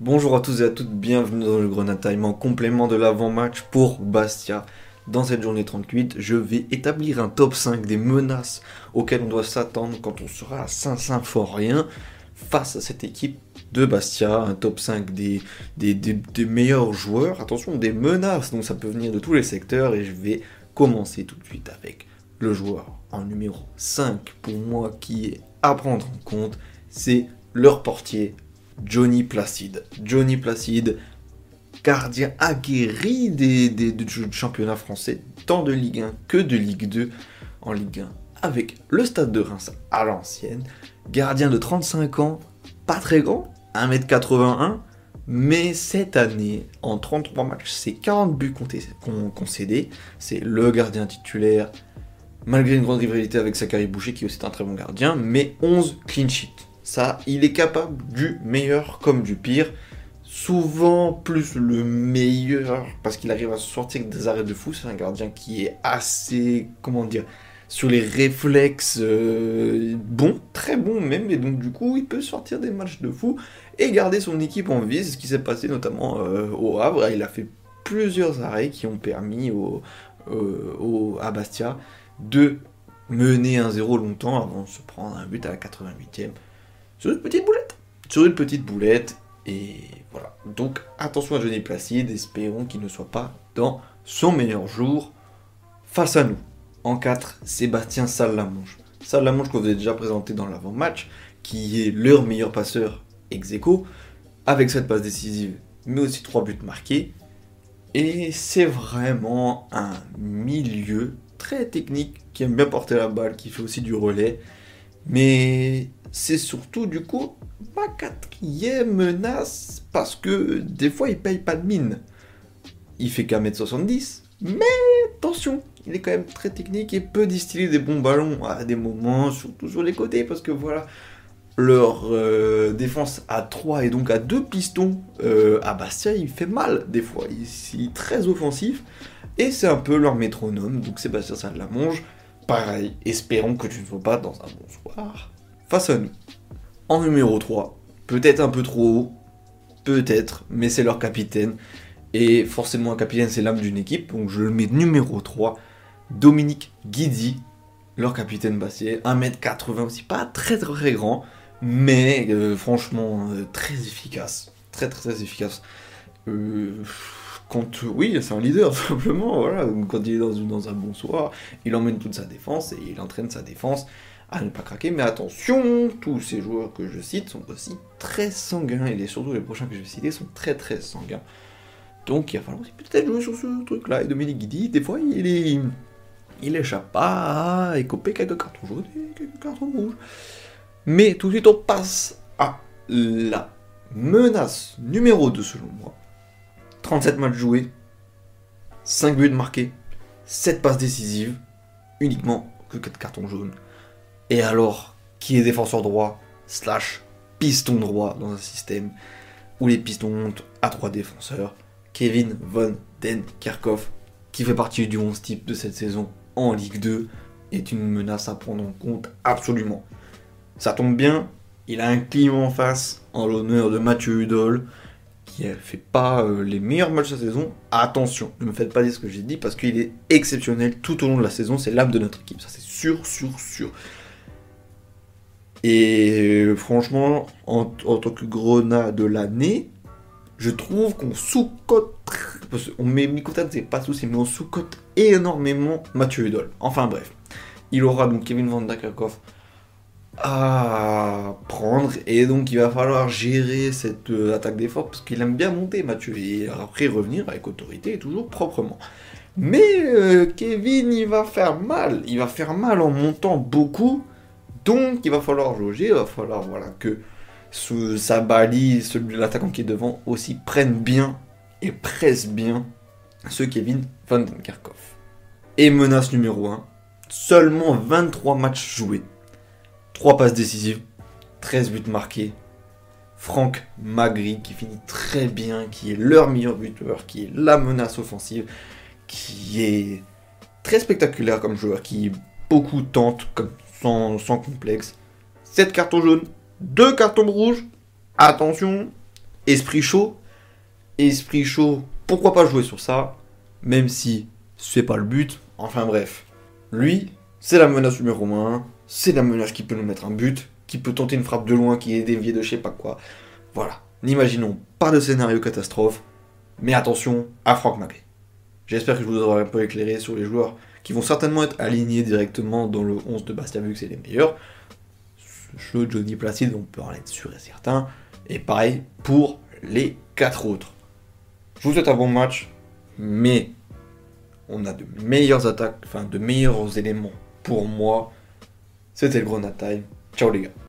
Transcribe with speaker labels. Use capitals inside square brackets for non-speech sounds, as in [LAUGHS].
Speaker 1: Bonjour à tous et à toutes, bienvenue dans le Grenade en complément de l'avant-match pour Bastia. Dans cette journée 38, je vais établir un top 5 des menaces auxquelles on doit s'attendre quand on sera à Saint-Symphorien face à cette équipe de Bastia, un top 5 des, des, des, meilleurs joueurs, attention, des menaces, donc ça peut venir de tous les secteurs, et je vais commencer tout de suite avec le joueur en numéro 5 pour moi qui est à prendre en compte, c'est leur portier Johnny Placide. Johnny Placide, gardien aguerri des, des, du championnat français, tant de Ligue 1 que de Ligue 2 en Ligue 1, avec le stade de Reims à l'ancienne, gardien de 35 ans, pas très grand, 1m81, mais cette année, en 33 matchs, c'est 40 buts concédés, c'est le gardien titulaire, malgré une grande rivalité avec Sakari Boucher, qui est aussi un très bon gardien, mais 11 clean sheets. Ça, il est capable du meilleur comme du pire souvent plus le meilleur parce qu'il arrive à sortir des arrêts de fou. C'est un gardien qui est assez, comment dire, sur les réflexes euh, bon, très bon même, et donc du coup il peut sortir des matchs de fou et garder son équipe en vie. C'est ce qui s'est passé notamment euh, au Havre. Il a fait plusieurs arrêts qui ont permis à Bastia de mener 1-0 longtemps avant de se prendre un but à la 88e sur une petite boulette. Sur une petite boulette, et voilà. Donc attention à Johnny Placide, espérons qu'il ne soit pas dans son meilleur jour face à nous. En 4, Sébastien Salamonge. Salamonge qu'on vous a déjà présenté dans l'avant-match, qui est leur meilleur passeur ex -aequo, avec cette passe décisive, mais aussi 3 buts marqués. Et c'est vraiment un milieu très technique, qui aime bien porter la balle, qui fait aussi du relais. Mais c'est surtout du coup ma quatrième menace parce que des fois il paye pas de mine. Il fait qu'à mètre 70, mais attention, il est quand même très technique et peut distiller des bons ballons à des moments, surtout sur les côtés, parce que voilà, leur euh, défense à 3 et donc à 2 pistons euh, à Bastia, il fait mal des fois. Il, est très offensif et c'est un peu leur métronome. Donc Sébastien ça la. Pareil, espérons que tu ne sois pas dans un bon soir face. En numéro 3, peut-être un peu trop haut, peut-être, mais c'est leur capitaine. Et forcément, un capitaine, c'est l'âme d'une équipe, donc je le mets numéro 3. Dominique Guidi, leur capitaine Bassier, 1m80 aussi, pas très très grand, mais euh, franchement euh, très efficace. Très très, très efficace. Euh, quand, oui, c'est un leader, [LAUGHS] simplement. Voilà. Quand il est dans, dans un bon soir, il emmène toute sa défense et il entraîne sa défense à ne pas craquer. Mais attention, tous ces joueurs que je cite sont aussi très sanguins, et surtout les prochains que je vais citer sont très très sanguins. Donc il va falloir aussi peut-être jouer sur ce truc-là. Et Dominique Guidi, des fois, il est... Il échappe pas à écoper quelques cartons jaunes et quelques cartons rouges. Mais tout de suite, on passe à la menace numéro 2 selon moi. 37 matchs joués, 5 buts marqués, 7 passes décisives, uniquement que 4 cartons jaunes. Et alors, qui est défenseur droit, slash piston droit dans un système où les pistons montent à trois défenseurs Kevin Von Den Kerkhoff, qui fait partie du 11 type de cette saison en Ligue 2, est une menace à prendre en compte absolument. Ça tombe bien, il a un client en face en l'honneur de Mathieu Hudol, qui ne fait pas euh, les meilleurs matchs de la saison. Attention, ne me faites pas dire ce que j'ai dit parce qu'il est exceptionnel tout au long de la saison, c'est l'âme de notre équipe, ça c'est sûr, sûr, sûr. Et euh, franchement, en, tant que grenat de l'année, je trouve qu'on sous-cote. On met Mikotan, c'est pas souci, mais on sous-cote énormément Mathieu Hudol. Enfin bref. Il aura donc Kevin Van Dakerkov à prendre et donc il va falloir gérer cette euh, attaque d'effort parce qu'il aime bien monter Mathieu et après revenir avec autorité et toujours proprement. Mais euh, Kevin il va faire mal, il va faire mal en montant beaucoup donc il va falloir jauger, il va falloir voilà, que sous sa balise, celui de l'attaquant qui est devant, aussi prenne bien et presse bien ce Kevin Van Den Kerkhoff. Et menace numéro 1, seulement 23 matchs joués, 3 passes décisives, 13 buts marqués. Franck Magri qui finit très bien, qui est leur meilleur buteur, qui est la menace offensive, qui est très spectaculaire comme joueur, qui beaucoup tente comme sans, complexe. 7 cartons jaunes, 2 cartons rouges. Attention. esprit chaud. Esprit chaud, pourquoi pas jouer sur ça, même si c'est pas le but. Enfin bref, lui, c'est la menace numéro 1, c'est la menace qui peut nous mettre un but, qui peut tenter une frappe de loin, qui est déviée de je sais pas quoi. Voilà, n'imaginons pas de scénario catastrophe, mais attention à Franck. J'espère que je vous aurai un peu éclairé sur les joueurs qui vont certainement être alignés directement dans le 11 de Bastia vu que c'est les meilleurs. Ce Johnny Placide, on peut en être sûr et certain. Et pareil pour les quatre autres. Je vous souhaite un bon match, mais on a de meilleures attaques, enfin de meilleurs éléments pour moi. C'était le Grenade Time. Ciao les gars.